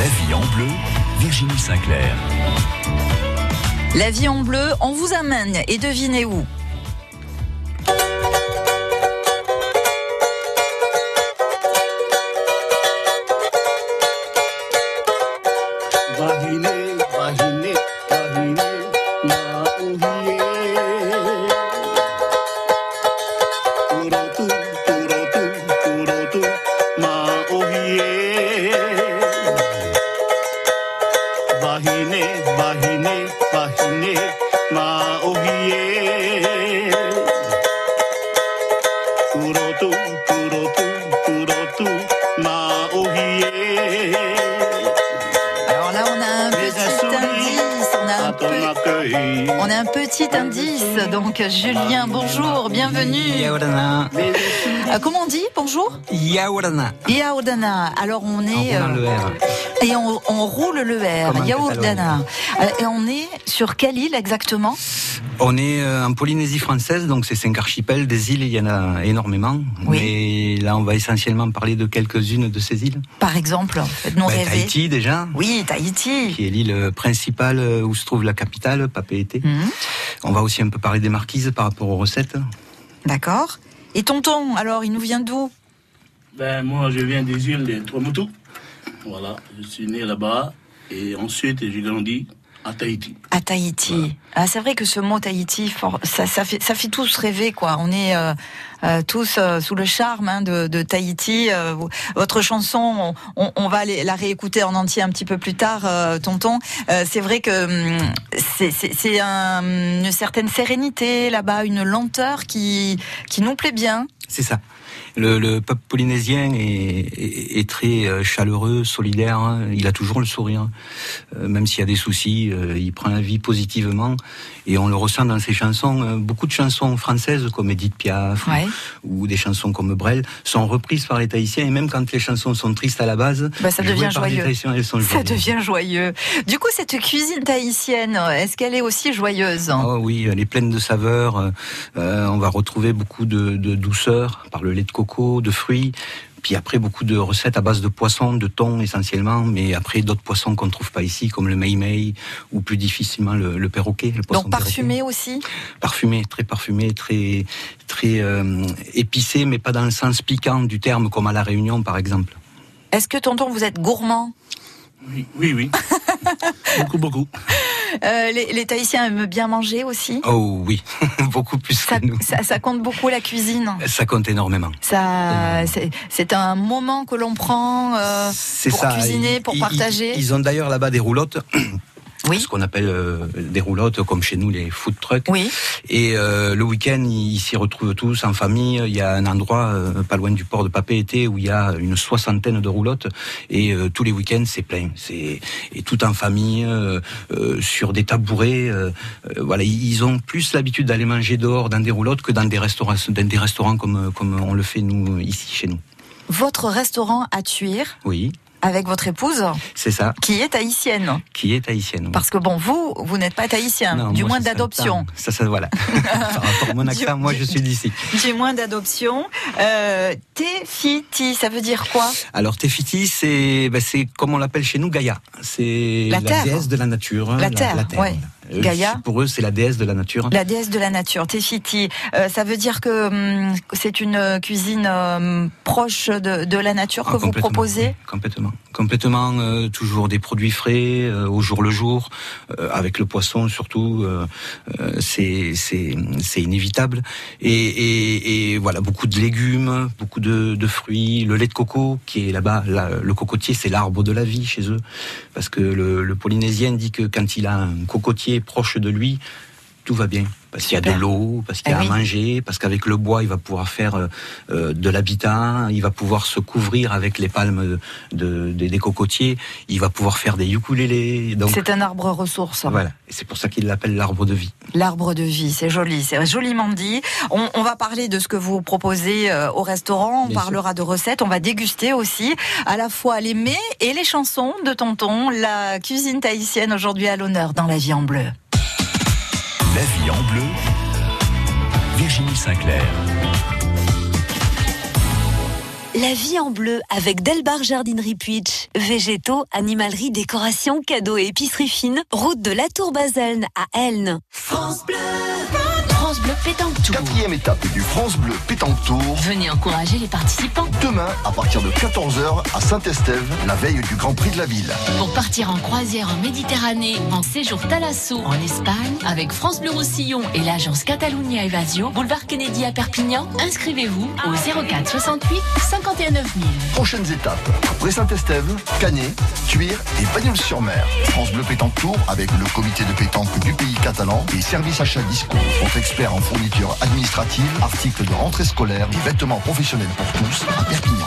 La vie en bleu, Virginie Sinclair. La vie en bleu, on vous amène et devinez où? Julien, bonjour, bienvenue. Yaourana. Euh, comment on dit bonjour Yaourana. Yaourdana. Alors, on est. euh, le R. et on, on roule le R. Yaourdana. Euh, et on est sur quelle île exactement On est euh, en Polynésie française, donc c'est cinq archipels. Des îles, il y en a énormément. Oui. Mais là, on va essentiellement parler de quelques-unes de ces îles. Par exemple, Ben, rêver. Tahiti, déjà. Oui, Tahiti. Qui est l'île principale où se trouve la capitale, Papeete. Mhm. On va aussi un peu parler des marquises par rapport aux recettes. D'accord. Et tonton, alors, il nous vient d'où? Ben, moi, je viens des îles de Tuamotu. Voilà, je suis né là-bas et ensuite j'ai grandi à Tahiti. À Tahiti. Ah, c'est vrai que ce mot Tahiti, for- ça, ça, fait, ça fait tous rêver, quoi. On est euh, euh, tous euh, sous le charme hein, de, de Tahiti. Euh, votre chanson, on, on- on va aller la réécouter en entier un petit peu plus tard, euh, tonton. Euh, c'est vrai que hum, c'est- c'est c'est un- une certaine sérénité là-bas, une lenteur qui, qui nous plaît bien. C'est ça. Le, le peuple polynésien est, est- est très euh, chaleureux, solidaire. hein. Il a toujours le sourire, Euh, même s'il y a des soucis. euh, il prend la vie positivement, et on le ressent dans ses chansons. Beaucoup de chansons françaises, comme Edith Piaf, Ouais. ou des chansons comme Brel, sont reprises par les Tahitiens. Et même quand les chansons sont tristes à la base, Bah, ça devient joyeux. Tahitiens, elles sont Ça devient joyeux. Du coup, cette cuisine tahitienne, est-ce qu'elle est aussi joyeuse? Oh oui, elle est pleine de saveurs. euh, on va retrouver beaucoup de, de douceur par le lait de coco, de fruits. Puis après, beaucoup de recettes à base de poissons, de thon essentiellement, mais après d'autres poissons qu'on ne trouve pas ici, comme le mei-mei ou plus difficilement le, le perroquet. Le poisson Donc parfumé aussi. Parfumé, très parfumé, très, très euh, épicé, mais pas dans le sens piquant du terme, comme à La Réunion par exemple. Est-ce que tonton, vous êtes gourmand? Oui, oui, oui. beaucoup, beaucoup. Euh, les, les Tahitiens aiment bien manger aussi. Oh oui, beaucoup plus Ça, que nous. ça- ça compte beaucoup la cuisine. Ça compte énormément. Ça, c'est- c'est un moment que l'on prend euh, pour ça. cuisiner, pour Ils- partager. Ils, ils ont d'ailleurs là-bas des roulottes. Oui. Ce qu'on appelle euh, des roulottes, comme chez nous les food trucks. Oui. Et euh, le week-end, ils s'y retrouvent tous en famille. Il y a un endroit euh, pas loin du port de Papeete où il y a une soixantaine de roulottes. Et tous les week-ends, c'est plein. C'est et tout en famille, sur des tabourets. voilà, ils ont plus l'habitude d'aller manger dehors dans des roulottes que dans des restaurants, dans des restaurants comme comme on le fait nous ici chez nous. Votre restaurant à Tuire, Oui, avec votre épouse, c'est ça. qui est tahitienne. Qui est haïtienne. oui. Parce que bon, vous, vous n'êtes pas Non, du moi, moins d'adoption. Ça, ça, voilà. Par rapport à mon accent, moi, je suis d'ici. Du moins d'adoption. Euh, Tefiti, ça veut dire quoi? Alors, Tefiti, c'est, ben, c'est comme on l'appelle chez nous, Gaïa. C'est La la, terre. déesse de la nature. hein, La terre, ouais. voilà. Euh, Gaïa. Pour eux, c'est la déesse de la nature. La déesse de la nature, Tefiti. Euh, ça veut dire que hum, c'est une cuisine hum, proche de, de la nature Ah, que vous proposez Complètement. Complètement, euh, toujours des produits frais, euh, au jour le jour, euh, avec le poisson surtout, euh, euh, c'est, inévitable. Et, et, et voilà, beaucoup de légumes, beaucoup de, de fruits, le lait de coco qui est là-bas, là, le cocotier c'est l'arbre de la vie chez eux, parce que le, le polynésien dit que quand il a un cocotier proche de lui, tout va bien. Parce qu'il y a de l'eau, parce qu'il y a Eh à oui. manger, parce qu'avec le bois, il va pouvoir faire euh, euh, de l'habitat, il va pouvoir se couvrir avec les palmes de, de- des cocotiers, il va pouvoir faire des ukulélés. C'est un arbre ressource. voilà. Et c'est pour ça qu'il l'appelle l'arbre de vie. L'arbre de vie, c'est joli, c'est joliment dit. On, on va parler de ce que vous proposez euh, au restaurant, on Bien parlera de recettes, on va déguster aussi à la fois les mets et les chansons de Tonton, la cuisine tahitienne aujourd'hui à l'honneur dans la vie en bleu. La vie en bleu, Virginie Sinclair. La vie en bleu avec Delbar Jardinerie Puitch. Végétaux, animalerie, décoration, cadeaux et épicerie fine. Route de la Tour Baselne à Elne. France Bleu. France Bleu Pétanque Tour. Quatrième étape du France Bleu Pétanque Tour. Venez encourager les participants. Demain, à partir de 14h, à Saint-Estève, la veille du Grand Prix de la ville. Pour partir en croisière en Méditerranée, en séjour Talasso, en Espagne, avec France Bleu Roussillon et l'agence Catalunya Evasio, boulevard Kennedy à Perpignan, inscrivez-vous au 04 68 51 9000. Prochaines étapes, après Saint-Estève, Canet, Tuire et Bagnols-sur-Mer. France Bleu Pétanque Tour avec le comité de pétanque du pays catalan et service achat disco. Votre en fourniture administrative, articles de rentrée scolaire et vêtements professionnels pour tous à Perpignan.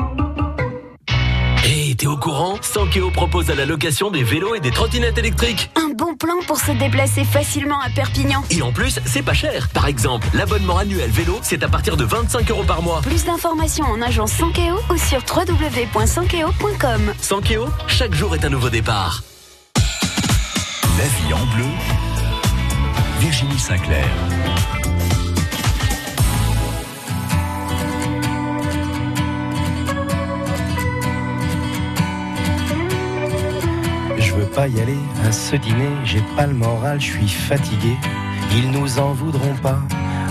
Au courant Sankeo propose à la location des vélos et des trottinettes électriques. Un bon plan pour se déplacer facilement à Perpignan. Et en plus, c'est pas cher. Par exemple, l'abonnement annuel vélo, c'est à partir de 25 euros par mois. Plus d'informations en agence Sankeo ou sur www.sankeo.com. Sankeo, chaque jour est un nouveau départ. La vie en bleu, Virginie Sinclair. Pas y aller à ce dîner, j'ai pas le moral, je suis fatigué. Ils nous en voudront pas,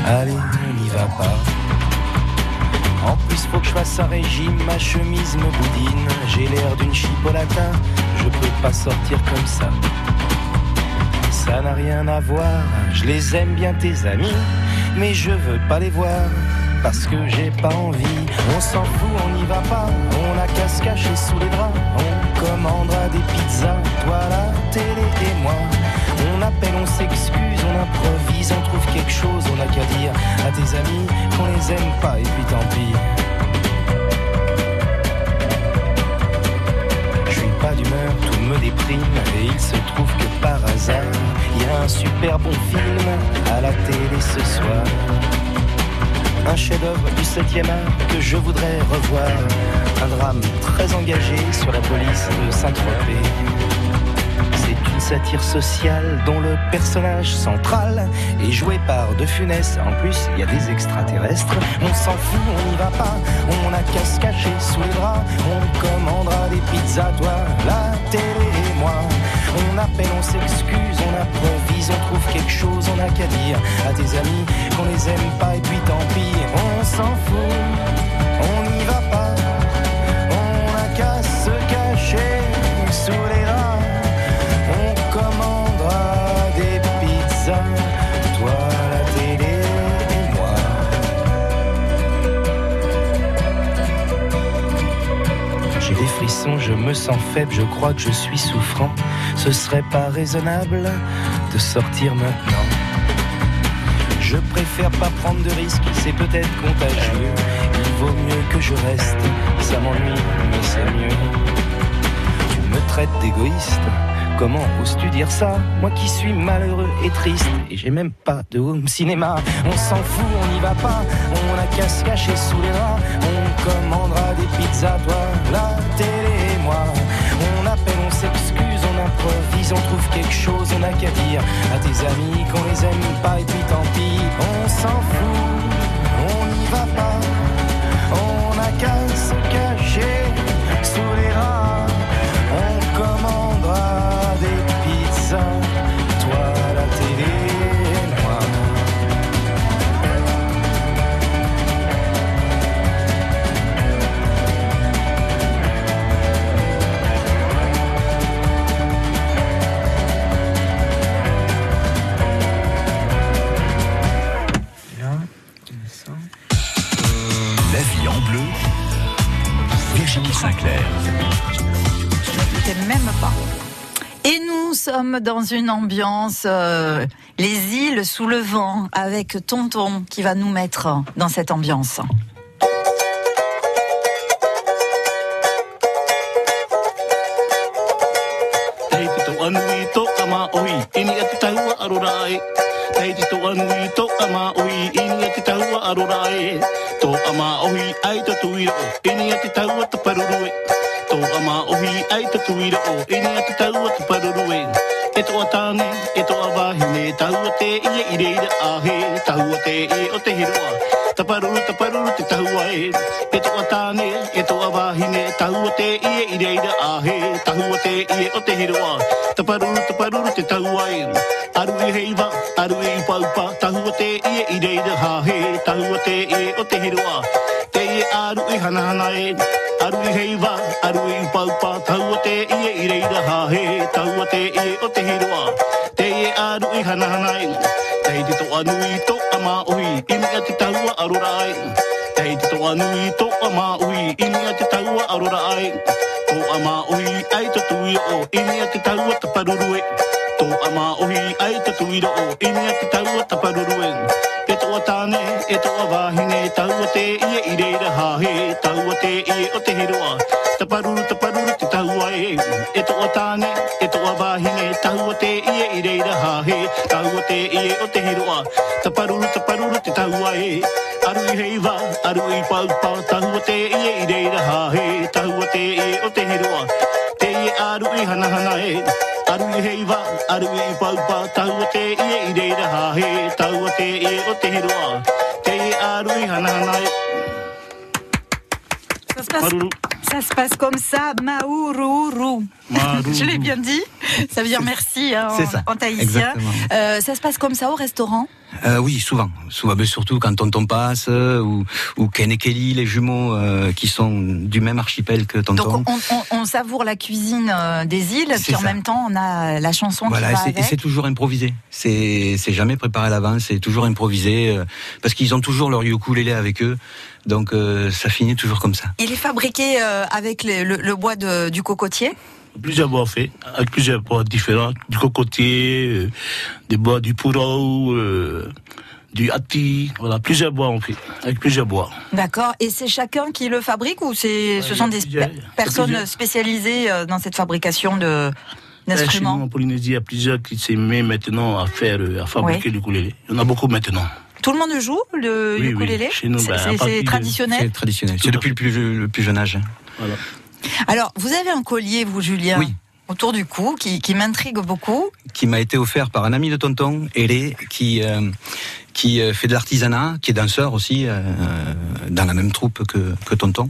allez, on n'y va pas. En plus, faut que je fasse un régime, ma chemise me boudine. J'ai l'air d'une chipolata, je peux pas sortir comme ça. Ça n'a rien à voir, je les aime bien tes amis, mais je veux pas les voir parce que j'ai pas envie. On s'en fout, on n'y va pas, on a qu'à se cacher sous les draps. Commandera des pizzas, toi la télé et moi. On appelle, on s'excuse, on improvise, on trouve quelque chose, on a qu'à dire à tes amis qu'on les aime pas et puis tant pis. Je suis pas d'humeur, tout me déprime et il se trouve que par hasard, il y a un super bon film à la télé ce soir un chef-d'œuvre du 7e art que je voudrais revoir. Un drame très engagé sur la police de Saint-Tropez. C'est une satire sociale dont le personnage central est joué par De Funès. En plus, il y a des extraterrestres. On s'en fout, on n'y va pas. On a qu'à se cacher sous les draps. On commandera des pizzas, toi, la télé et moi. On appelle, on s'excuse, on improvise, on trouve quelque chose, on a qu'à dire à tes amis qu'on les aime pas et puis tant pis, on s'en fout, on n'y va pas, on a qu'à se cacher sous les draps, on commandera des pizzas, des frissons, je me sens faible, je crois que je suis souffrant. Ce serait pas raisonnable de sortir maintenant. Je préfère pas prendre de risques, c'est peut-être contagieux. Il vaut mieux que je reste, ça m'ennuie, mais c'est mieux. Tu me traites d'égoïste, comment oses-tu dire ça? Moi qui suis malheureux et triste, et j'ai même pas de home cinéma. On s'en fout, on n'y va pas, on a qu'à se cacher sous les draps. On commandera des pizzas, toi, la télé on trouve quelque chose, on a qu'à dire à tes amis qu'on les aime pas et puis tant pis, on s'en fout, on n'y va pas, nous sommes dans une ambiance, euh, les îles sous le vent, avec Tonton qui va nous mettre dans cette ambiance. to ama ohi ai te tuira o ina te atu tau atu paruru e e to tāne e to a wāhine tau te i e ire ire a he tau te e o te hiroa ta paruru ta paruru te tau a e e to tāne e to a wāhine tau te i e ire ire a he tau te e o te hiroa ta paruru ta paruru te tau a e aru i heiva aru i paupa tau te i e ire ire a he tau te e o te hiroa aru i hanahana e Aru i hei wā, aru i pau pā Tau o te i e i reira hā he Tau o te i e o te hiroa. Te i e aru i hanahana e Te i tito anu i tō a mā ui I mea te taua arora ai Te i tito anu i tō a mā ui I mea te taua arora ai Tō a mā ui ai tō tui o I mea te taua taparurue Tō a mā ui ai tō tui o I mea te taua taparurue E. Tō a tāne, e tō a ia i reira ha he, taua te ia o te hiroa. Ta paruru, ta paruru te taua e. E tō tāne, e tō a wāhine, taua te e i reira ha he, taua te e o te hiroa. Ta paruru, ta paruru te taua e. Aru i heiva, aru i paupa, taua te e i reira ha he, taua te e o te hiroa. Te ia aru i hanahana e. Aru i heiva, aru i paupa, taua te e i reira ha he, taua te e o te hiroa. Te ia aru i hanahana e. Passe, ça se passe comme ça, Maourou. Maourou. Je l'ai bien dit. Ça veut dire merci hein, en, en tahitien. Euh, ça se passe comme ça au restaurant? Euh, oui, souvent, souvent, mais surtout quand Tonton passe euh, ou, ou Ken et Kelly, les jumeaux qui sont du même archipel que Tonton. Donc on, on- on savoure la cuisine des îles, puis en même temps on a la chanson Voilà, qui va c'est- et avec. c'est toujours improvisé. C'est c'est jamais préparé à l'avance, c'est toujours improvisé parce qu'ils ont toujours leur ukulélé avec eux. Donc ça finit toujours comme ça. Il est fabriqué avec le, le- le bois de- du cocotier Plusieurs bois faits, avec plusieurs bois différents, du cocotier, euh, des bois du pourau, euh, du hati, voilà, plusieurs bois on fait, avec plusieurs bois. D'accord. Et c'est chacun qui le fabrique ou c'est ce sont des personnes plusieurs. spécialisées euh, dans cette fabrication de Chez nous, d'instruments en Polynésie, il y a plusieurs qui s'y mettent maintenant à faire, euh, à fabriquer Oui. du ukulélé. Il y en a beaucoup maintenant. Tout le monde joue le Oui, oui. ukulélé? Chez nous, C'est- bah, traditionnel? C'est traditionnel. C'est depuis le plus, le plus jeune âge. Voilà. Alors, vous avez un collier, vous, Julien Oui. Autour du cou, qui, qui m'intrigue beaucoup. qui m'a été offert par un ami de Tonton, Hélé, qui euh, qui euh, fait de l'artisanat, qui est danseur aussi euh, dans la même troupe que, que Tonton.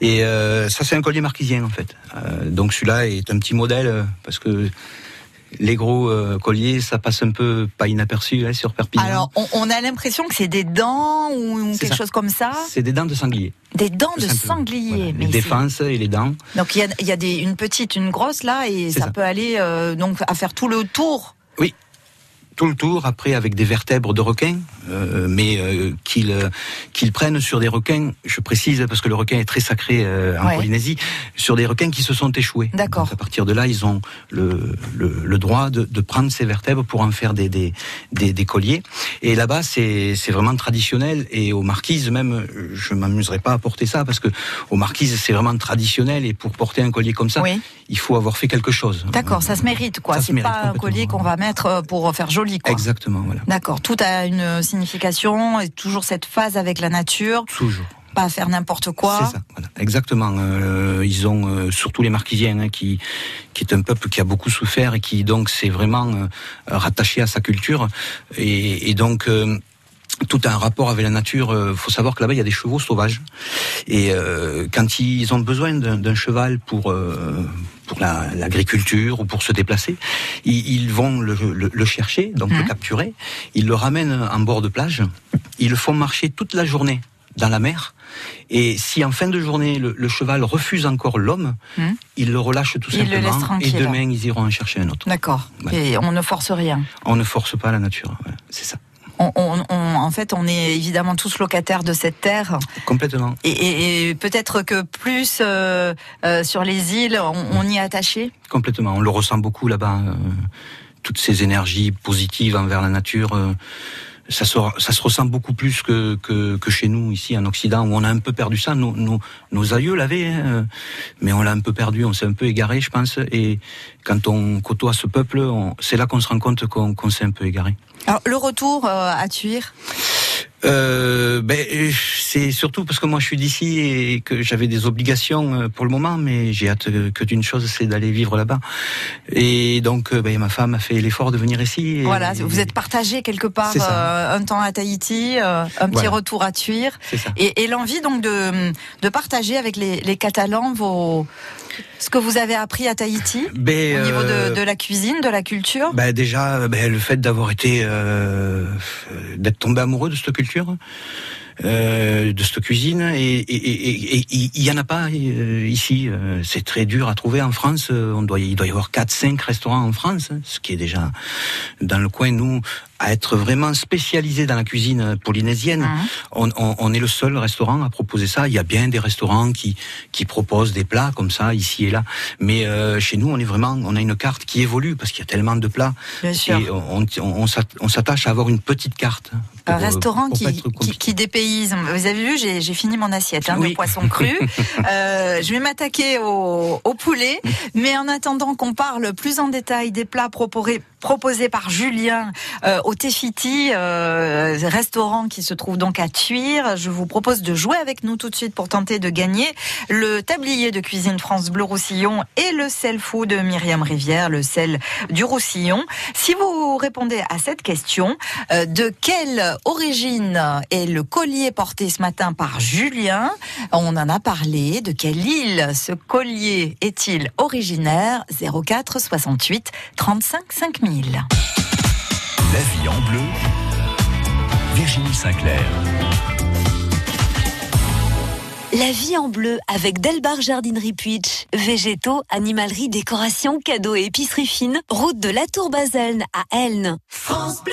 Et euh, ça, c'est un collier marquisien en fait. Donc celui-là est un petit modèle parce que les gros euh, colliers, ça passe un peu pas inaperçu hein, sur Perpignan. Alors, on, on a l'impression que c'est des dents ou quelque ça. chose comme ça. c'est des dents de sanglier. Des dents de sanglier. Voilà, mais les défenses et les dents. Donc, il y a, il y a des, une petite, une grosse là, et ça. peut aller euh, donc à faire tout le tour. Oui. Tout le tour, après avec des vertèbres de requins, euh, mais euh, qu'ils euh, qu'ils prennent sur des requins, je précise parce que le requin est très sacré euh, en Ouais. Polynésie, sur des requins qui se sont échoués. D'accord. À partir de là, ils ont le, le, le droit de, de prendre ces vertèbres pour en faire des, des, des, des colliers. Et là-bas, c'est c'est vraiment traditionnel. Et aux marquises, même, je m'amuserais pas à porter ça parce que aux marquises, c'est vraiment traditionnel. Et pour porter un collier comme ça, Oui. il faut avoir fait quelque chose. D'accord, ça se mérite, quoi. C'est pas un collier qu'on va mettre euh, pour faire joli, quoi. Exactement, voilà. D'accord, tout a une signification et toujours cette phase avec la nature, Toujours. pas faire n'importe quoi. C'est ça, voilà. exactement. Euh, ils ont euh, surtout les Marquisiens, hein, qui qui est un peuple qui a beaucoup souffert et qui donc s'est vraiment euh, rattaché à sa culture et, et donc. tout a un rapport avec la nature. Il faut savoir que là-bas, il y a des chevaux sauvages. Et euh, quand ils ont besoin d'un d'un cheval pour, euh, pour la- l'agriculture ou pour se déplacer, ils, ils vont le, le- le chercher, donc le capturer. Ils le ramènent en bord de plage. Ils le font marcher toute la journée dans la mer. Et si en fin de journée, le, le cheval refuse encore l'homme, Hmm. ils le relâchent tout le simplement. et demain, ils iront en chercher un autre. D'accord. Voilà. Et on ne force rien. On ne force pas la nature. voilà. C'est ça. On, on- on- en fait, on est évidemment tous locataires de cette terre. Complètement. Et, et- et peut-être que plus euh, euh, sur les îles, on, y est attaché. Complètement. On le ressent beaucoup là-bas. euh, toutes ces énergies positives envers la nature. ça se, ça se ressent beaucoup plus que, que, que chez nous, ici en Occident, où on a un peu perdu ça. Nos, nos, nos aïeux l'avaient, hein, mais on l'a un peu perdu, on s'est un peu égaré, je pense. Et quand on côtoie ce peuple, c'est là qu'on se rend compte qu'on qu'on s'est un peu égaré. Alors, le retour euh, à Tuire, Euh, ben, c'est surtout parce que moi je suis d'ici et que j'avais des obligations euh, pour le moment, mais j'ai hâte que d'une chose, c'est d'aller vivre là-bas. Et donc, ben, ma femme a fait l'effort de venir ici. et- voilà, vous êtes partagé quelque part euh, un temps à Tahiti, euh, un petit Voilà. retour à ça. et, et l'envie donc de, de partager avec les, les Catalans vos, ce que vous avez appris à Tahiti Ben, au niveau euh, de, de la cuisine, de la culture. Ben déjà, ben, le fait d'avoir été, euh, d'être tombé amoureux de cette culture, euh, de cette cuisine, et il y en a pas euh, ici. C'est très dur à trouver en France. On doit, il doit y avoir 4-5 restaurants en France, hein, ce qui est déjà dans le coin. Nous, à être vraiment spécialisé dans la cuisine polynésienne, on, on- on est le seul restaurant à proposer ça. Il y a bien des restaurants qui qui proposent des plats comme ça ici et là, mais euh, chez nous, on est vraiment, on a une carte qui évolue parce qu'il y a tellement de plats. Bien sûr. Et on, on, on s'att- on s'attache à avoir une petite carte. Un pour, restaurant qui, qui, qui dépayse. Vous avez vu, j'ai fini mon assiette hein, de Oui. poisson cru. Euh, je vais m'attaquer au, au poulet, mais en attendant qu'on parle plus en détail des plats proposés, proposés par Julien euh, au Tefiti, euh, restaurant qui se trouve donc à Tuire, je vous propose de jouer avec nous tout de suite pour tenter de gagner le tablier de cuisine France Bleu Roussillon et le sel fou de Myriam Rivière, le sel du Roussillon. Si vous répondez à cette question, euh, de quelle origine est le collier porté ce matin par Julien On en a parlé. De quelle île ce collier est-il originaire? 04 68 35 5000. La vie en bleu. Virginie Sinclair. La vie en bleu avec Delbar Jardinerie Puitch. Végétaux, animalerie, décoration, cadeaux et épicerie fine. Route de la Tour Baselne à Elne. France Bleu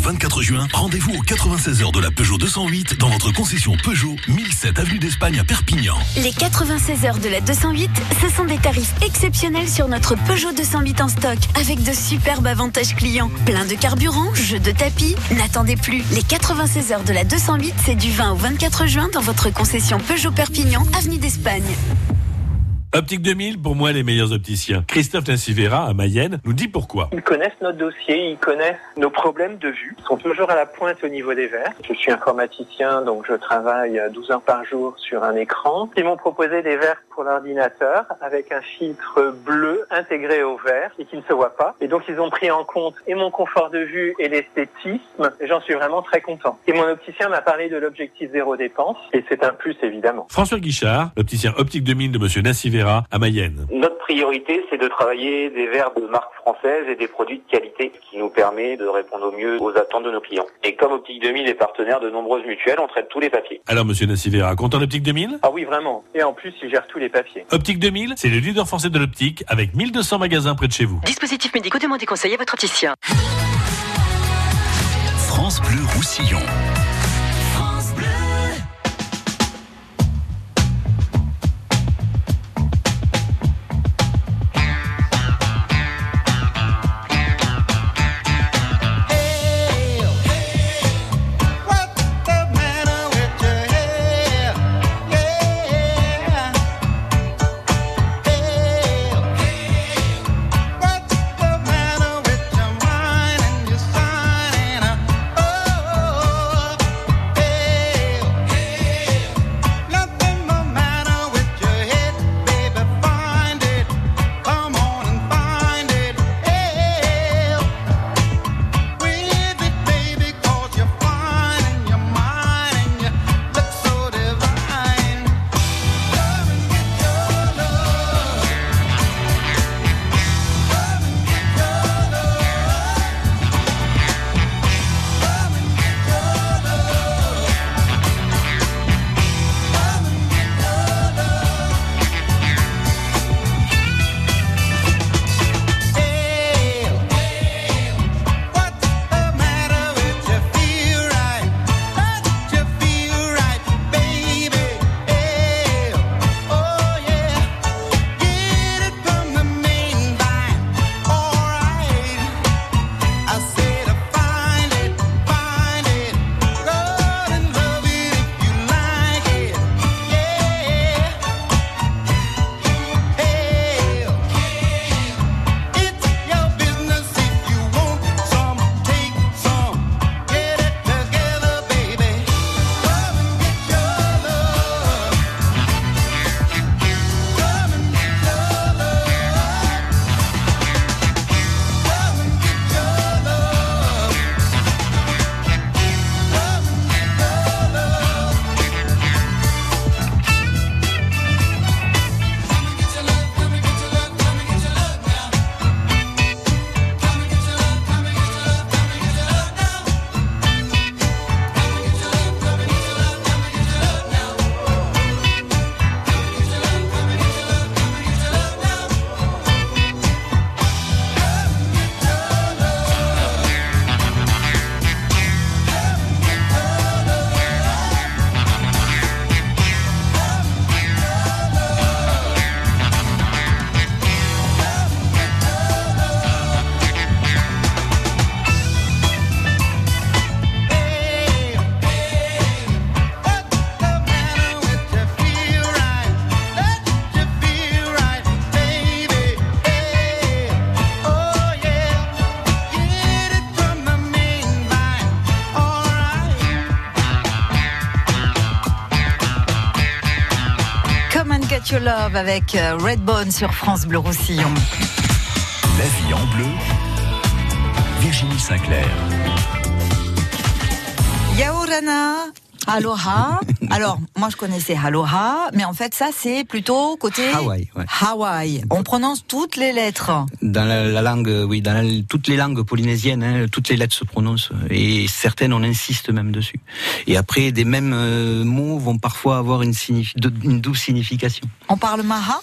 24 juin, rendez-vous aux 96 heures de la Peugeot 208 dans votre concession Peugeot 1007 avenue d'Espagne à Perpignan. Les 96 heures de la 208, ce sont des tarifs exceptionnels sur notre Peugeot 208 en stock, avec de superbes avantages clients. Plein de carburant, jeux de tapis. N'attendez plus. Les 96 heures de la 208, c'est du 20 au 24 juin dans votre concession Peugeot Perpignan, avenue d'Espagne. Optique 2000, pour moi, les meilleurs opticiens. Christophe Nassivera, à Mayenne, nous dit pourquoi. Ils connaissent notre dossier, ils connaissent nos problèmes de vue, ils sont toujours à la pointe au niveau des verres. Je suis informaticien, donc je travaille 12 heures par jour sur un écran. Ils m'ont proposé des verres pour l'ordinateur avec un filtre bleu intégré au verre et qui ne se voit pas. Et donc ils ont pris en compte et mon confort de vue et l'esthétisme et j'en suis vraiment très content. Et mon opticien m'a parlé de l'objectif zéro dépense et c'est un plus évidemment. François Guichard, l'opticien Optique 2000 de Monsieur Nassivera, à Mayenne. Notre priorité, c'est de travailler des verres de marque française et des produits de qualité qui nous permet de répondre au mieux aux attentes de nos clients. Et comme Optique 2000 est partenaire de nombreuses mutuelles, on traite tous les papiers. Alors, Monsieur Nassivera, content d'Optique 2000 Ah oui, vraiment. Et en plus, il gère tous les papiers. Optique 2000, c'est le leader français de l'optique avec 1200 magasins près de chez vous. Dispositifs médicaux, demandez conseil à votre opticien. France Bleu Roussillon. Love avec euh, Redbone sur France Bleu Roussillon. La vie en bleu, Virginie Sinclair. Yaorana. Aloha. Alors, moi je connaissais Aloha, mais en fait ça c'est plutôt côté Hawaï, ouais. Hawaï. On prononce toutes les lettres. Dans la, la langue, oui, dans la- toutes les langues polynésiennes, hein, toutes les lettres se prononcent et certaines on insiste même dessus. Et après, des mêmes euh, mots vont parfois avoir une, une double signification. On parle Maha?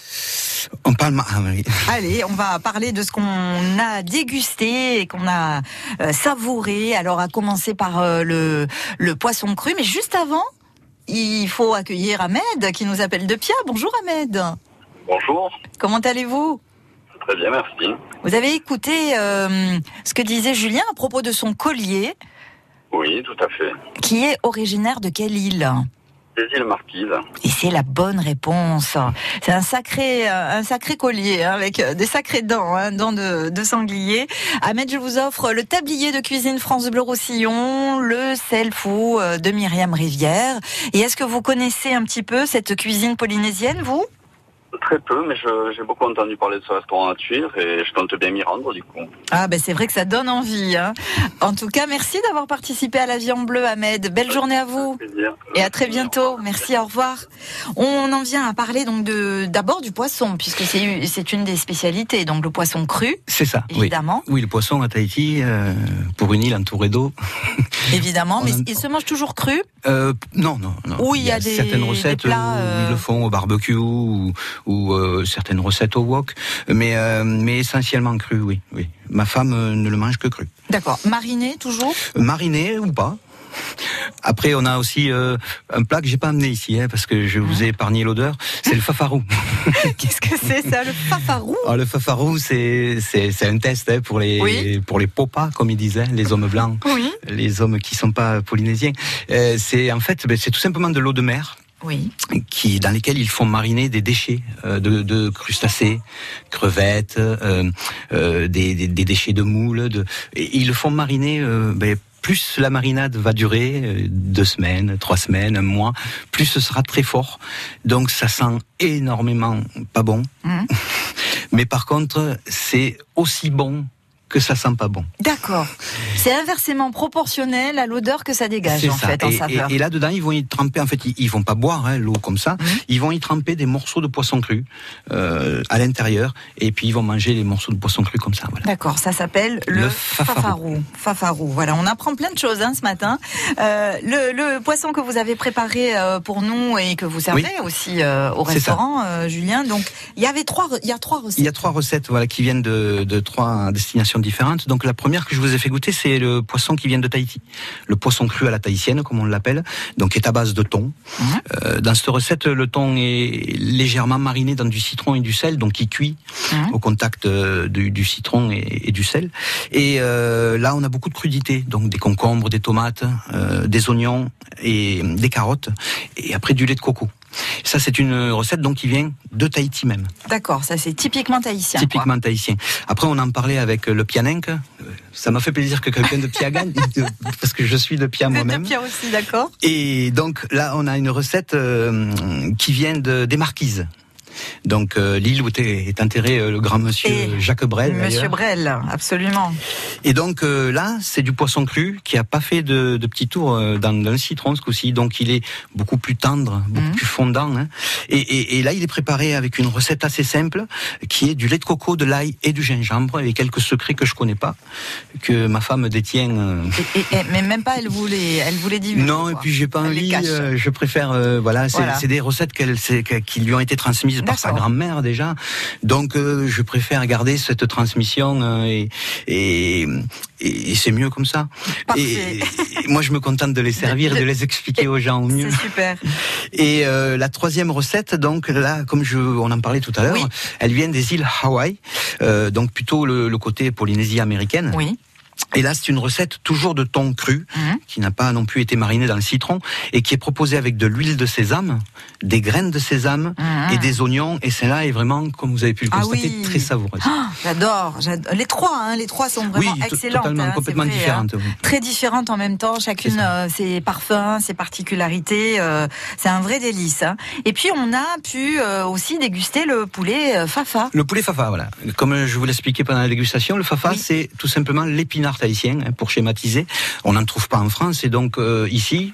On parle ma- ah, oui. Allez, on va parler de ce qu'on a dégusté et qu'on a euh, savouré. Alors, à commencer par euh, le, le poisson cru. Mais juste avant, il faut accueillir Ahmed qui nous appelle de Pia. Bonjour Ahmed. Bonjour, Comment allez-vous? Très bien, merci. Vous avez écouté euh, ce que disait Julien à propos de son collier, Oui, tout à fait. qui est originaire de quelle île? Et c'est la bonne réponse. C'est un sacré, euh, un sacré collier hein, avec euh, des sacrées dents, hein, dents de, sanglier. Ahmed, je vous offre le tablier de cuisine France Bleu Roussillon, le sel fou euh, de Myriam Rivière. Et est-ce que vous connaissez un petit peu cette cuisine polynésienne, vous? Très peu, mais je- j'ai beaucoup entendu parler de ce restaurant à Tuire et je compte bien m'y rendre du coup. Ah ben c'est vrai que ça donne envie. Hein. En tout cas, merci d'avoir participé à la vie en bleu, Ahmed. Belle journée à vous. Et à très bientôt. Merci, au revoir. On en vient à parler donc de d'abord du poisson, puisque c'est c'est une des spécialités. Donc le poisson cru, C'est ça. Évidemment. Oui. le poisson à Tahiti, euh, pour une île entourée d'eau. évidemment, mais en- il se mange toujours cru. Euh, non, non, non. Oui, il y a des- certaines des recettes où euh, ils le font au barbecue ou, ou, euh, certaines recettes au wok, mais euh, mais essentiellement cru, oui, oui. Ma femme euh, ne le mange que cru, D'accord. Mariné toujours. mariné ou pas. Après, on a aussi euh, un plat que j'ai pas amené ici, hein, parce que je vous ai épargné l'odeur. C'est le fafarou. Qu'est-ce que c'est ça, le fafarou? Alors, le fafarou, c'est un test hein, pour les Oui. pour les popas, comme ils disaient, les hommes blancs, Oui. les hommes qui sont pas polynésiens. Euh, c'est en fait, ben, c'est tout simplement de l'eau de mer Oui. qui dans lesquels ils font mariner des déchets euh, de, de crustacés, crevettes, euh, euh, des, des- des déchets de moules. De, et ils le font mariner. euh, ben, plus la marinade va durer, euh, deux semaines, trois semaines, un mois, plus ce sera très fort. Donc ça sent énormément pas bon. Mhm. Mais par contre, c'est aussi bon que ça sent pas bon. D'accord. C'est inversement proportionnel à l'odeur que ça dégage en ça. fait en et, saveur. et- et là-dedans, ils vont y tremper. En fait, ils, ils vont pas boire hein, l'eau comme ça. Mhm. Ils vont y tremper des morceaux de poisson cru euh, à l'intérieur, et puis ils vont manger les morceaux de poisson cru comme ça. Voilà. D'accord, ça s'appelle le, Le fafarou. fafarou. Voilà, on apprend plein de choses hein, ce matin. Euh, le, le poisson que vous avez préparé euh, pour nous et que vous servez Oui. aussi au restaurant, Julien. Donc, il y avait trois, il y a trois recettes. Il y a trois recettes voilà, qui viennent de, de trois destinations différentes. Donc la première que je vous ai fait goûter, c'est le poisson qui vient de Tahiti. Le poisson cru à la tahitienne, comme on l'appelle, donc est à base de thon. Euh, dans cette recette, le thon est légèrement mariné dans du citron et du sel, donc il cuit au contact euh, du, du citron et, et du sel. Et euh, là, on a beaucoup de crudités, donc des concombres, des tomates, des oignons et des carottes, et après du lait de coco. Ça, c'est une recette donc qui vient de Tahiti même D'accord, ça c'est typiquement tahitien. typiquement tahitien. Après, on en parlait avec le Pianenque. Euh, Ça m'a fait plaisir que quelqu'un de Pia gagne, parce que je suis de Pia de moi-même. Pierre aussi, d'accord Et donc là, on a une recette euh, qui vient de, des Marquises. Donc euh, l'île où est, est enterré euh, le grand monsieur Et Jacques Brel. Monsieur. Brel, absolument. Et donc euh, là, c'est du poisson cru qui a pas fait de, de petits tours euh, dans, dans le citron ce coup-ci. Donc il est beaucoup plus tendre, beaucoup Mhm. plus fondant. hein. Et, et- et là, il est préparé avec une recette assez simple qui est du lait de coco, de l'ail et du gingembre et quelques secrets que je connais pas, que ma femme détient. Et- mais même pas, elle voulait, elle voulait divulguer. non, et puis j'ai pas Elle envie. je préfère, voilà, c'est Voilà. des recettes qu'elle, c'est- que- qui lui ont été transmises par sa grand-mère déjà. Donc, euh, je préfère garder cette transmission euh, et, et, et c'est mieux comme ça. Et, et moi, je me contente de les servir, et de les expliquer aux gens au mieux. C'est super. Et euh, la troisième recette, donc là, comme je, on en parlait tout à l'heure, elle vient des îles Hawaï, euh, donc plutôt le, le côté Polynésie américaine. Oui. Et là, c'est une recette toujours de thon cru, qui n'a pas non plus été mariné dans le citron, et qui est proposée avec de l'huile de sésame, des graines de sésame et des oignons. Et celle-là est vraiment, comme vous avez pu le Ah constater, oui. très savoureuse. Ah, j'adore. Les trois, hein, les trois sont vraiment Oui, excellentes. totalement, hein, complètement vrai, différentes, hein. oui. Très différentes en même temps, chacune euh, ses parfums, ses particularités. euh, c'est un vrai délice. Et puis on a pu euh, aussi déguster le poulet fafa. Le poulet fafa, voilà. Comme je vous l'expliquais pendant la dégustation, le fafa, c'est tout simplement l'épinard tahitien, hein, pour schématiser. On n'en trouve pas en France, et donc euh, ici,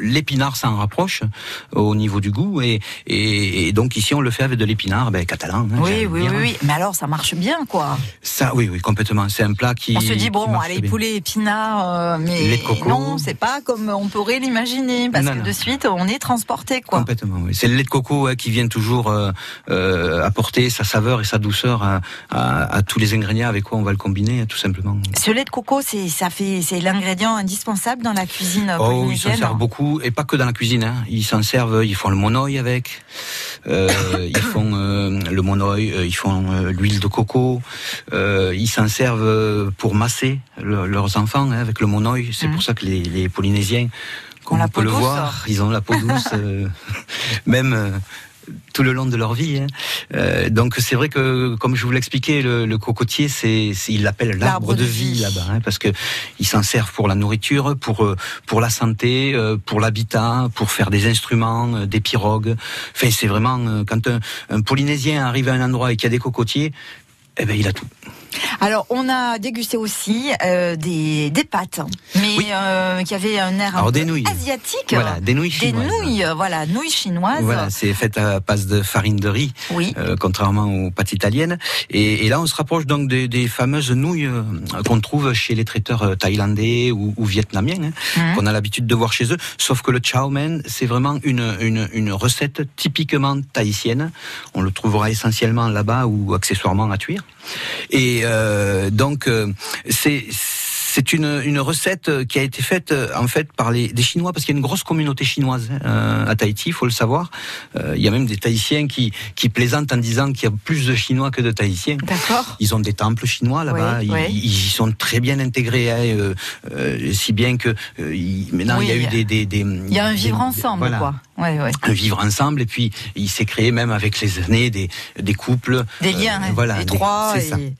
l'épinard s'en rapproche au niveau du goût, et, et, et donc ici on le fait avec de l'épinard ben, catalan. hein, Oui, oui, oui, oui. Mais alors ça marche bien, quoi. Ça, oui, oui, complètement. C'est un plat qui. on se dit bon, allez, bien. poulet épinard, euh, mais Lait de coco. non, c'est pas comme on pourrait l'imaginer, parce Non, que non. de suite on est transporté, quoi. Complètement, oui. C'est le lait de coco hein, qui vient toujours euh, euh, apporter sa saveur et sa douceur à, à- à tous les ingrédients avec quoi on va le combiner, tout simplement. Ce lait de coco, c'est ça fait, c'est l'ingrédient indispensable dans la cuisine Oh, ils s'en polynésienne. servent et pas que dans la cuisine. Hein. Ils s'en servent, ils font le monoï avec, euh, ils font euh, le monoï, euh, ils font l'huile de coco, ils s'en servent pour masser le- leurs enfants hein, avec le monoï. C'est pour ça que les, les Polynésiens, comme on peut le voir, ils ont la peau douce, même. Tout le long de leur vie. hein. Euh, donc c'est vrai que, comme je vous l'expliquais, le, le cocotier, c'est, c'est- ils l'appellent l'arbre de vie, là-bas, hein, parce que ils s'en servent pour la nourriture, pour euh, pour la santé, euh, pour l'habitat, pour faire des instruments, euh, des pirogues. Enfin, c'est vraiment quand un, un Polynésien arrive à un endroit et qu'il y a des cocotiers, eh ben il a tout. Alors, on a dégusté aussi euh, des, des pâtes, mais euh, qui avaient un air un Alors, peu des nouilles. asiatique. Voilà, des nouilles Des chinoises. nouilles, voilà, nouilles chinoises. Voilà, c'est fait à base de farine de riz, Oui. euh, contrairement aux pâtes italiennes. Et, et là, on se rapproche donc des, des fameuses nouilles euh, qu'on trouve chez les traiteurs euh, thaïlandais ou, ou vietnamiens, hein, Mhm. qu'on a l'habitude de voir chez eux. Sauf que le chow mein, c'est vraiment une, une, une recette typiquement tahitienne. On le trouvera essentiellement là-bas ou accessoirement à Thuir. Et euh, donc, euh, c'est c'est une, une recette qui a été faite euh, en fait par les des Chinois parce qu'il y a une grosse communauté chinoise à Tahiti, il faut le savoir. Euh, il y a même des Tahitiens qui qui plaisantent en disant qu'il y a plus de Chinois que de Tahitiens. D'accord. Ils ont des temples chinois là-bas, Oui, ils, oui. ils y sont très bien intégrés, hein, euh, euh, si bien que maintenant il y a eu des des, des Il y a un vivre des- ensemble, voilà. quoi. Ouais, ouais. Un vivre ensemble et puis il s'est créé même avec les années des des couples Des liens voilà étroits et,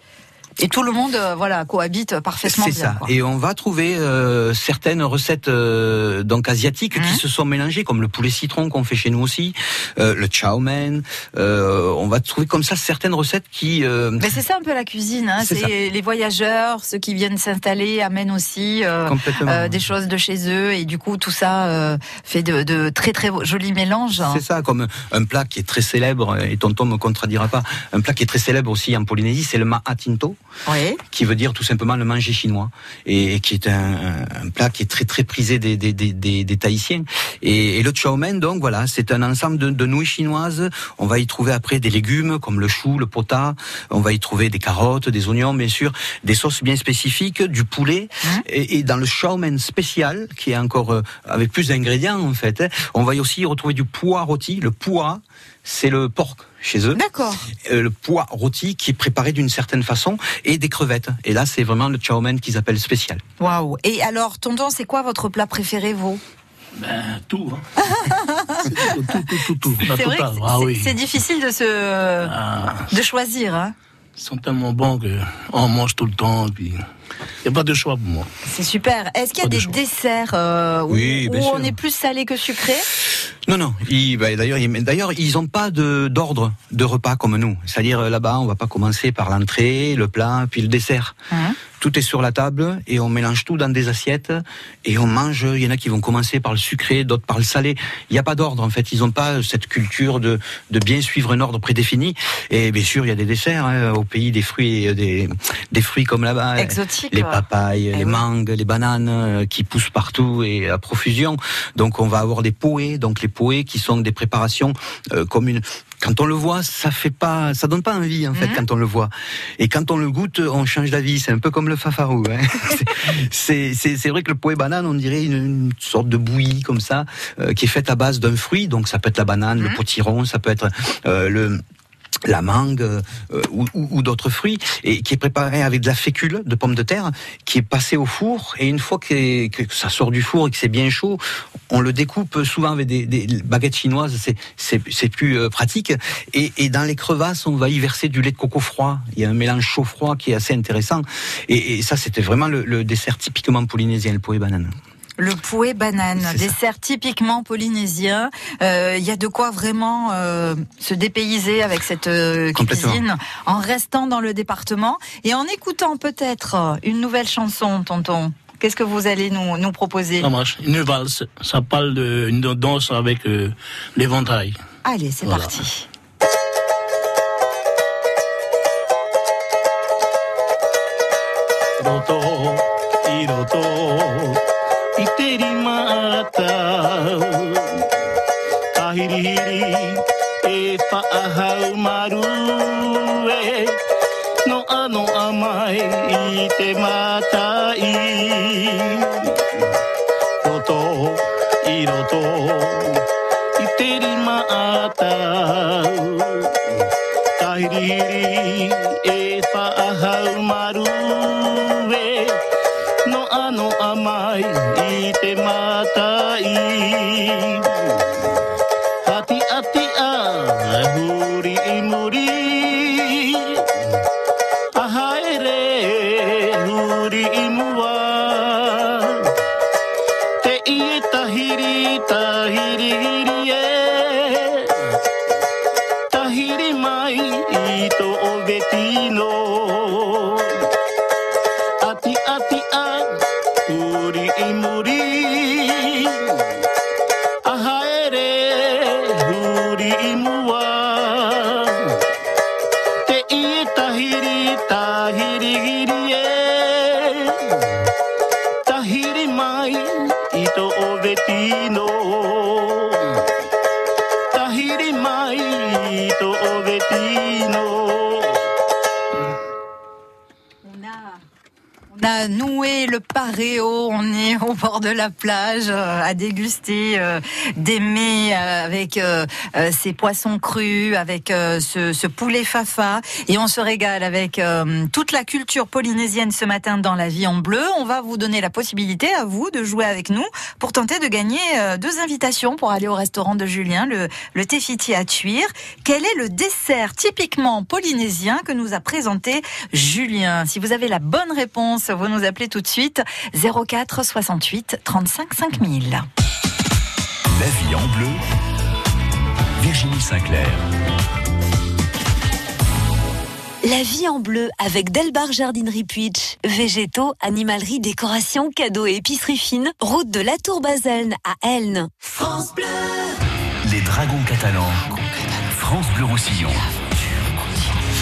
et tout le monde, euh, voilà, cohabite parfaitement C'est bien. ça. quoi. Et on va trouver euh, certaines recettes euh, donc asiatiques Hein qui se sont mélangées, comme le poulet citron qu'on fait chez nous aussi, euh, le chow mein. Euh, on va trouver comme ça certaines recettes qui. euh, Mais c'est ça un peu la cuisine. Hein. C'est ça. C'est les voyageurs, ceux qui viennent s'installer amènent aussi euh, euh, des choses de chez eux et du coup tout ça euh, fait de, de très très jolis mélanges. C'est ça, comme un plat qui est très célèbre, et tonton me contredira pas, un plat qui est très célèbre aussi en Polynésie, c'est le ma'atinto, Oui. qui veut dire tout simplement le manger chinois, et, et qui est un, plat qui est très très prisé des, des, des, des, des Tahitiens. Et, et le chow mein, donc voilà, c'est un ensemble de, de nouilles chinoises. On va y trouver après des légumes comme le chou, le pota. On va y trouver des carottes, des oignons, bien sûr, des sauces bien spécifiques, du poulet. Et, et dans le chow mein spécial, qui est encore euh, avec plus d'ingrédients en fait, hein, on va y aussi y retrouver du pois rôti. Le pois, c'est le porc chez eux. D'accord. Euh, le pois rôti qui est préparé d'une certaine façon et des crevettes. Et là, c'est vraiment le chow mein qu'ils appellent spécial. Waouh. Et alors, tonton, c'est quoi votre plat préféré, vous? Ben, tout. Hein. C'est tout, tout, tout, tout, tout. C'est vrai Ah c'est- oui. c'est difficile de se Ah, de choisir. Hein. ils sont tellement bons qu'on mange tout le temps. Il n'y a pas de choix pour moi. C'est super. Est-ce qu'il y a des desserts euh, où, Oui, où on est plus salé que sucré? Non, non. Ils, bah, d'ailleurs, ils, n'ont pas d'ordre de repas comme nous. C'est-à-dire euh, là-bas, on va pas commencer par l'entrée, le plat, puis le dessert. Hein Tout est sur la table et on mélange tout dans des assiettes et on mange. Il y en a qui vont commencer par le sucré, d'autres par le salé. Il n'y a pas d'ordre en fait. Ils n'ont pas cette culture de, de bien suivre un ordre prédéfini. Et bien sûr, il y a des desserts hein, au pays des fruits, et des, des fruits comme là-bas. Exotiques, Les papayes, les mangues, les bananes euh, qui poussent partout et à profusion. Donc on va avoir des poés, donc les poés qui sont des préparations euh, comme une quand on le voit, ça fait pas, ça donne pas envie en fait quand on le voit. Et quand on le goûte, on change d'avis. C'est un peu comme le fafarou. Hein. C'est- c'est c'est vrai que le poé banane, on dirait une, une sorte de bouillie comme ça, euh, qui est faite à base d'un fruit. Donc ça peut être la banane, le potiron, ça peut être euh, le la mangue euh, ou, ou- ou d'autres fruits, et qui est préparé avec de la fécule de pommes de terre, qui est passé au four, et une fois que, que ça sort du four et que c'est bien chaud, on le découpe souvent avec des, des baguettes chinoises, c'est- plus euh, pratique, et, et dans les crevasses, on va y verser du lait de coco froid, il y a un mélange chaud-froid qui est assez intéressant, et, et ça c'était vraiment le, le dessert typiquement polynésien, le pouet banane. Le pouet banane, dessert typiquement polynésien. Euh, Il y a de quoi vraiment euh, se dépayser avec cette euh, cuisine en restant dans le département et en écoutant peut-être euh, une nouvelle chanson, tonton. Qu'est-ce que vous allez nous, nous proposer? Ça marche. Une valse, ça parle d'une danse avec euh, l'éventail. Allez, c'est Voilà. parti. ki teri mata Tahiri hiri e whaahau maru e No ano amai i te mai ないとべきの de la plage euh, à déguster euh, des mets euh, avec ces poissons crus, avec ce, ce poulet fafa et on se régale avec toute la culture polynésienne ce matin dans la vie en bleu. On va vous donner la possibilité à vous de jouer avec nous pour tenter de gagner deux invitations pour aller au restaurant de Julien, le, le Tefiti à Tuire. Quel est le dessert typiquement polynésien que nous a présenté Julien? Si vous avez la bonne réponse, vous nous appelez tout de suite 04 68 35 5000. La vie en bleu, Virginie Sinclair. La vie en bleu avec Delbar Jardinerie Puitch. Végétaux, animalerie, décoration, cadeaux et épicerie fine. Route de la Tour Baselne à Elne. France Bleu. Les Dragons catalans. France Bleu Roussillon.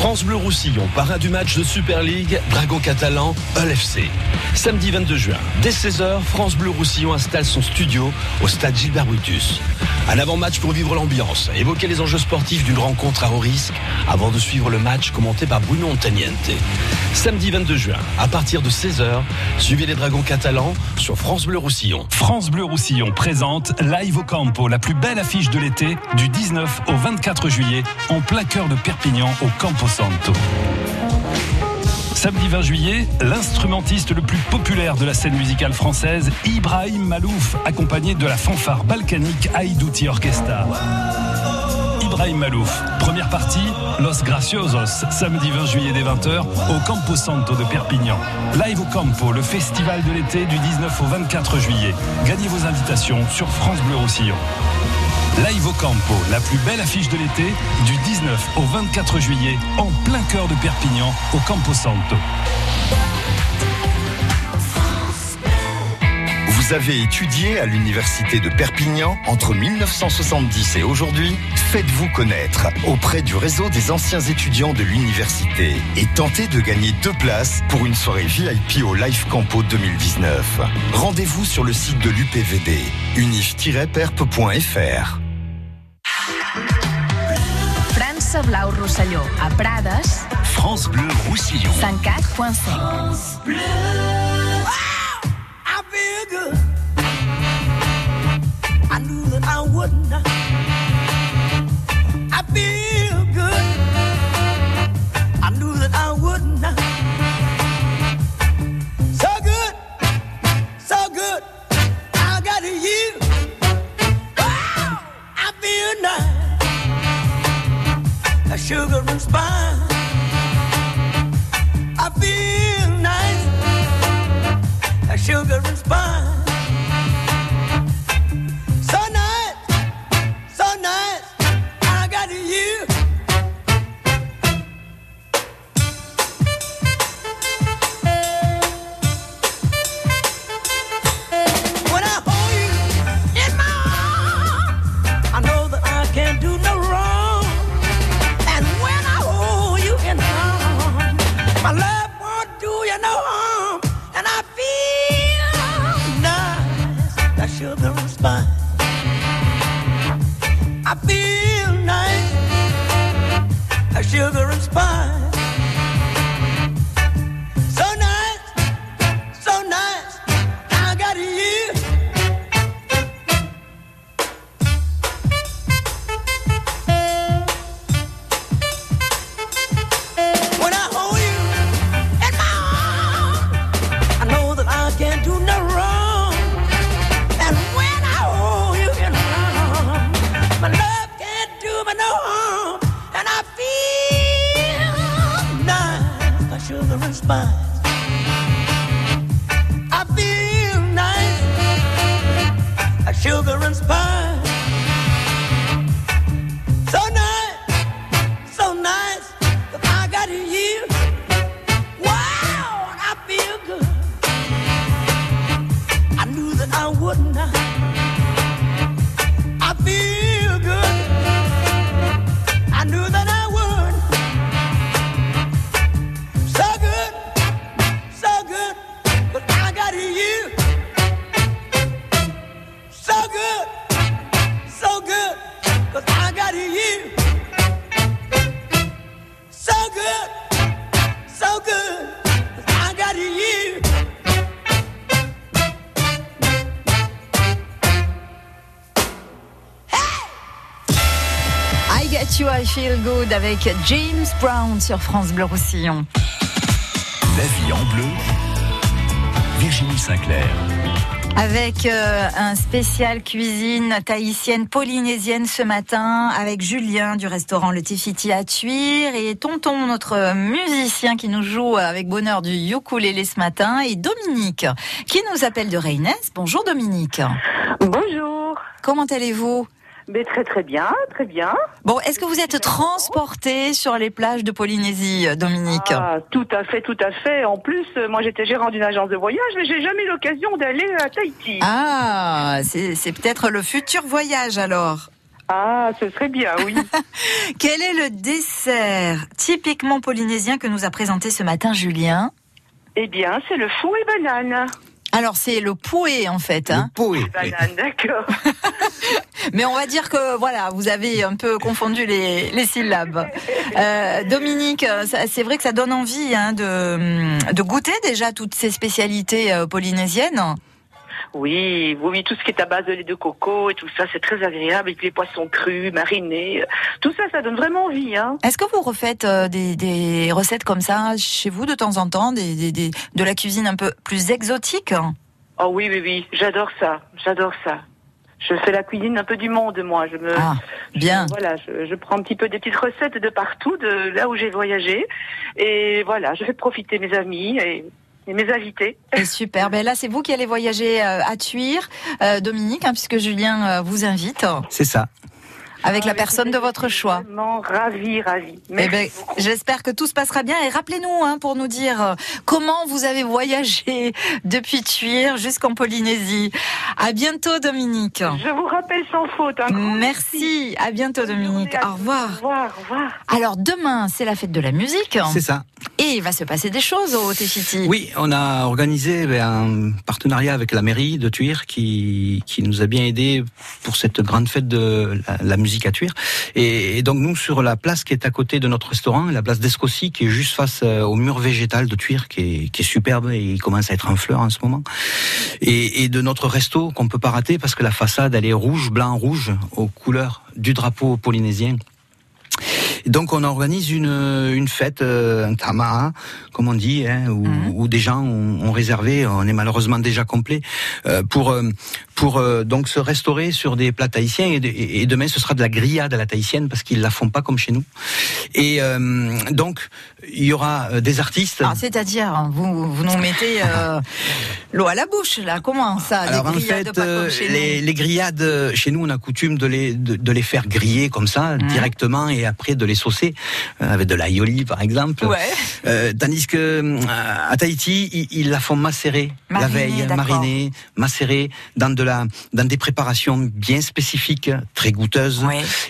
France Bleu Roussillon, parrain du match de Super League, Dragon Catalan, LFC. Samedi 22 juin, dès 16h, France Bleu Roussillon installe son studio au stade Gilbert Brutus. Un avant-match pour vivre l'ambiance, évoquer les enjeux sportifs d'une rencontre à haut risque, avant de suivre le match commenté par Bruno Montagniente. Samedi 22 juin, à partir de 16h, suivez les Dragons Catalans sur France Bleu Roussillon. France Bleu Roussillon présente Live au Campo, la plus belle affiche de l'été, du 19 au 24 juillet, en plein cœur de Perpignan, au Campo Samedi 20 juillet, l'instrumentiste le plus populaire de la scène musicale française, Ibrahim Malouf, accompagné de la fanfare balkanique Aïdouti Orchestra. Ibrahim Malouf, première partie, Los Graciosos, samedi 20 juillet dès 20h, au Campo Santo de Perpignan. Live au Campo, le festival de l'été du 19 au 24 juillet. Gagnez vos invitations sur France Bleu Roussillon. Live au Campo, la plus belle affiche de l'été, du 19 au 24 juillet, en plein cœur de Perpignan, au Campo Santo. Vous avez étudié à l'université de Perpignan entre 1970 et aujourd'hui? Faites-vous connaître auprès du réseau des anciens étudiants de l'université et tentez de gagner deux places pour une soirée VIP au Live Campo 2019. Rendez-vous sur le site de l'UPVD, unif-perp.fr. França Blau Rosselló, a Prades, France Bleu Roussillon. 104.5. I feel good. I knew that I would not. I feel sugar and spice. I feel nice, sugar and spice. Avec James Brown sur France Bleu Roussillon. La vie en bleu, Virginie Sinclair. Avec euh, un spécial cuisine tahitienne polynésienne ce matin avec Julien du restaurant Le Tifiti à Tuire et Tonton, notre musicien qui nous joue avec bonheur du ukulélé ce matin et Dominique qui nous appelle de Reynès. Bonjour Dominique. Bonjour. Comment allez-vous? Mais très très bien, très bien. Bon, est-ce que vous êtes transporté sur les plages de Polynésie, Dominique? Ah, tout à fait, tout à fait. En plus, euh, moi j'étais gérant d'une agence de voyage, mais j'ai jamais eu l'occasion d'aller à Tahiti. Ah, c'est c'est peut-être le futur voyage alors. Ah, ce serait bien, oui. Quel est le dessert typiquement polynésien que nous a présenté ce matin Julien? Eh bien, c'est le fou et banane. Alors c'est le pouet en fait. Hein Pouet. Banane, d'accord. Mais on va dire que voilà, vous avez un peu confondu les, les syllabes. Euh, Dominique, c'est vrai que ça donne envie hein, de, de goûter déjà toutes ces spécialités euh, polynésiennes. Oui, oui, tout ce qui est à base de lait de coco et tout ça, c'est très agréable. Et puis les poissons crus, marinés, euh, tout ça, ça donne vraiment envie. Hein. Est-ce que vous refaites euh, des, des recettes comme ça chez vous de temps en temps, des, des- des- de la cuisine un peu plus exotique? Oh oui, oui, oui, j'adore ça, j'adore ça. Je fais la cuisine un peu du monde, moi. Je me, Ah, bien. je- voilà, je, je prends un petit peu des petites recettes de partout, de là où j'ai voyagé, et voilà, je fais profiter mes amis et, et mes invités. Et super. Ben là, c'est vous qui allez voyager euh, à Tuire, euh, Dominique, hein, puisque Julien euh, vous invite C'est ça. avec la personne de votre choix. Vraiment ravi, ravi. Eh ben, j'espère que tout se passera bien et rappelez-nous hein, pour nous dire comment vous avez voyagé depuis Tuire jusqu'en Polynésie. À bientôt Dominique. Je vous rappelle sans faute. Un grand Merci. À bientôt Dominique. Au revoir. Au revoir, au revoir. Alors demain, c'est la fête de la musique. C'est ça. Il va se passer des choses au Tefiti. Oui, on a organisé ben, un partenariat avec la mairie de Tuire qui, qui nous a bien aidé pour cette grande fête de la, musique à Tuire. Et, donc nous, sur la place qui est à côté de notre restaurant, la place d'Escossi, qui est juste face euh, au mur végétal de Tuire, qui est, qui est superbe et il commence à être en fleurs en ce moment. Et, et de notre resto qu'on peut pas rater parce que la façade, elle est rouge, blanc, rouge, aux couleurs du drapeau polynésien. Donc on organise une, une fête, euh, un tama, comme on dit, hein, où, où des gens ont, ont réservé, on est malheureusement déjà complet, euh, pour, euh, pour euh, donc se restaurer sur des plats tahitiens et, de- et demain ce sera de la grillade à la tahitienne parce qu'ils la font pas comme chez nous. Et euh, donc il y aura des artistes. Ah, C'est-à-dire, hein, vous, vous nous mettez l'eau à la bouche, là. Comment ça Alors les en grillades fait, pas comme chez les, les grillades, chez nous, on a coutume de les, de, de les faire griller comme ça, Mmh. directement, et après de les saucer, euh, avec de l'aioli par exemple. Ouais. Euh, tandis que euh, à Tahiti, ils, ils la font macérer la veille, mariner, macérer dans de la, dans des préparations bien spécifiques, très goûteuses.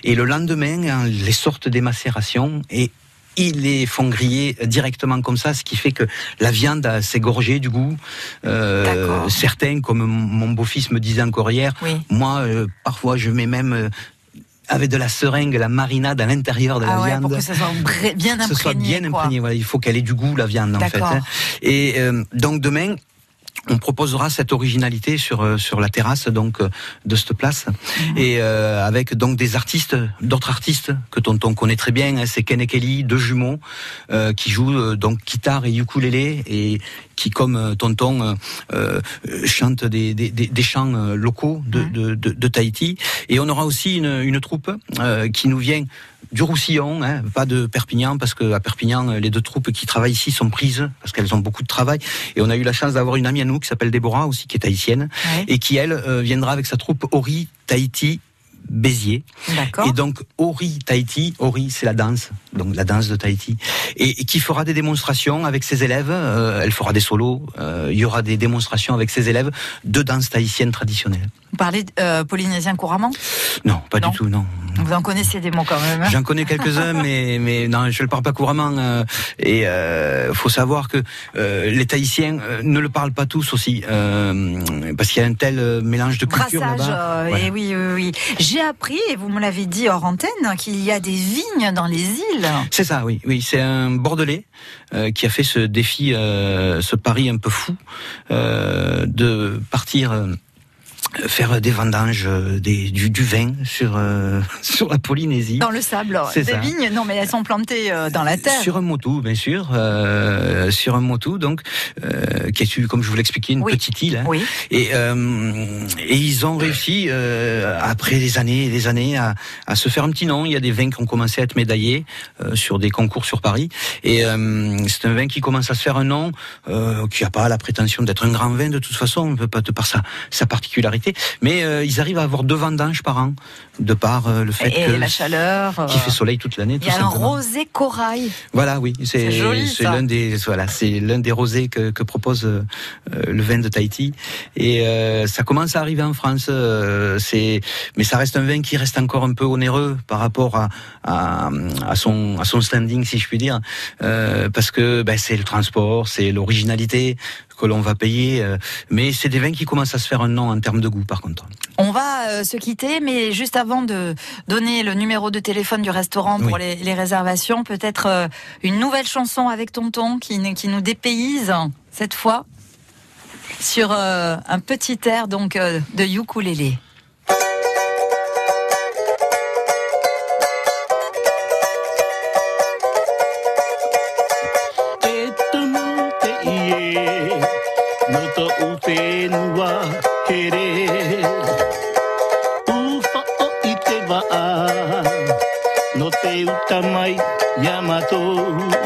Et le lendemain, hein, les sortent des macérations et ils les font griller directement comme ça, ce qui fait que la viande s'est gorgée du goût. Euh, certains, comme mon beau-fils me disait encore hier, moi, euh, parfois, je mets même avec de la seringue la marinade à l'intérieur de la Ah ouais, viande. pour que ça soit bien Que ce soit imprégné, bien imprégné. Voilà, il faut qu'elle ait du goût, la viande, en fait. Hein. Et euh, donc demain. On proposera cette originalité sur euh, sur la terrasse donc euh, de cette place Mhm. et euh, avec donc des artistes, d'autres artistes que Tonton connaît très bien. hein, c'est Ken et Kelly, deux jumeaux euh, qui jouent euh, donc guitare et ukulélé et qui comme euh, Tonton chantent des, des, des, des chants locaux de, de, de, de Tahiti. Et on aura aussi une, une troupe euh, qui nous vient du Roussillon, hein, pas de Perpignan, parce que à Perpignan, euh, les deux troupes qui travaillent ici sont prises, parce qu'elles ont beaucoup de travail. Et on a eu la chance d'avoir une amie à nous qui s'appelle Déborah, aussi, qui est tahitienne, et qui, elle, euh, viendra avec sa troupe Ori Tahiti Béziers. Et donc, Ori Tahiti, Ori, c'est la danse, donc la danse de Tahiti, et, et qui fera des démonstrations avec ses élèves. euh, elle fera des solos. euh, il y aura des démonstrations avec ses élèves de danse tahitienne traditionnelle. Vous parlez euh, polynésien couramment? Non, pas du tout, non. Vous en connaissez des mots quand même. hein? J'en connais quelques-uns, mais mais non, je le parle pas couramment. et euh, faut savoir que les Tahitiens ne le parlent pas tous aussi, parce qu'il y a un tel mélange de culture Brassage, là-bas. Voilà. et oui, oui, oui. J'ai appris, et vous me l'avez dit hors antenne, qu'il y a des vignes dans les îles. C'est ça, oui, oui. C'est un Bordelais euh, qui a fait ce défi, euh, ce pari un peu fou euh, de partir. Faire des vendanges, euh, des, du, du vin sur euh, sur la Polynésie. Dans le sable. C'est Des ça. vignes, non, mais elles sont plantées euh, dans la terre. Sur un motu, bien sûr, euh, sur un motu, donc euh, qui est, comme je vous l'expliquais, une petite île. hein. Et, euh, et ils ont réussi euh, après des années et des années à, à se faire un petit nom. Il y a des vins qui ont commencé à être médaillés euh, sur des concours sur Paris. Et euh, c'est un vin qui commence à se faire un nom, euh, qui n'a pas la prétention d'être un grand vin de toute façon, on peut pas de par sa, sa particularité. Mais euh, ils arrivent à avoir deux vendanges par an, de par euh, le fait Et que la chaleur. qu'il euh, fait soleil toute l'année. Il y a un rosé corail. Voilà, oui, c'est l'un des voilà, c'est l'un des rosés que, que propose euh, le vin de Tahiti et ça commence à arriver en France. c'est mais ça reste un vin qui reste encore un peu onéreux par rapport à à, à son à son standing si je puis dire parce que ben, c'est le transport, c'est l'originalité que l'on va payer, mais c'est des vins qui commencent à se faire un nom en termes de goût par contre. On va se quitter, mais juste avant de donner le numéro de téléphone du restaurant pour Oui. les, les réservations, peut-être euh, une nouvelle chanson avec Tonton qui, nous- qui nous dépayse cette fois sur euh, un petit air donc euh, de ukulélé. Sakamai Yamato.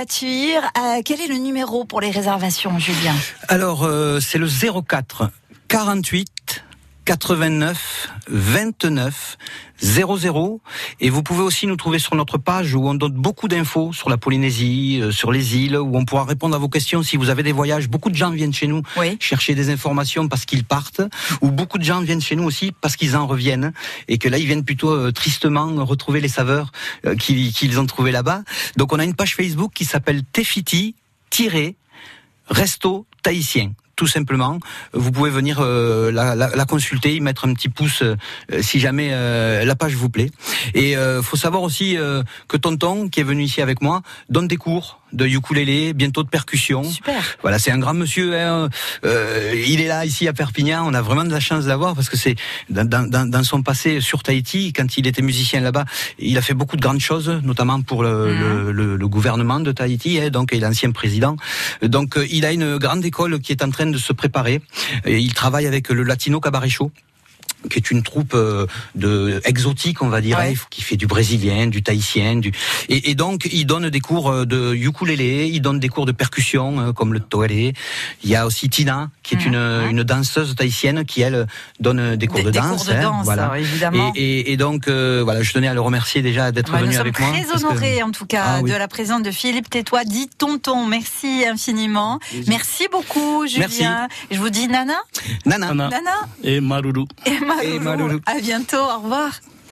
Euh, quel est le numéro pour les réservations, Julien Alors, euh, c'est le 04 48 89 29 00 et vous pouvez aussi nous trouver sur notre page où on donne beaucoup d'infos sur la Polynésie, euh, sur les îles, où on pourra répondre à vos questions si vous avez des voyages. Beaucoup de gens viennent chez nous chercher des informations parce qu'ils partent, ou beaucoup de gens viennent chez nous aussi parce qu'ils en reviennent et que là ils viennent plutôt euh, tristement retrouver les saveurs euh, qu'ils ont trouvées là-bas. Donc on a une page Facebook qui s'appelle Tefiti resto tahitien tout simplement. Vous pouvez venir euh, la, la- la consulter, y mettre un petit pouce euh, si jamais euh, la page vous plaît. Et faut savoir aussi que Tonton, qui est venu ici avec moi, donne des cours de ukulélé, bientôt de percussion. Super. Voilà, c'est un grand monsieur. hein. Il est là ici à Perpignan. On a vraiment de la chance d'avoir parce que c'est dans, dans- dans son passé sur Tahiti, quand il était musicien là-bas, il a fait beaucoup de grandes choses, notamment pour le, le- le- le gouvernement de Tahiti. hein, donc, il est l'ancien président. Donc, il a une grande école qui est en train de se préparer. Il travaille avec le Latino Cabaret Show qui est une troupe euh, de exotique, on va dire, hein, qui fait du brésilien, du tahitien, du et, et donc il donne des cours euh, de ukulélé, il donne des cours de percussion euh, comme le toélé. Il y a aussi Tina, qui est une, une danseuse tahitienne qui elle donne des cours Des- de des danse. cours de hein, danse, voilà. alors, évidemment. Et, et- et donc euh, voilà, je tenais à le remercier déjà d'être Bah, nous venu sommes avec moi. très parce que- honorés, en tout cas, Ah oui. de la présence de Philippe Tétois, dit Tonton. Merci infiniment. Merci beaucoup, Julien. Merci. Je vous dis Nana. Nana. Nana. Et Maruru. Et Maruru. Et Maruru. À bientôt. Au revoir.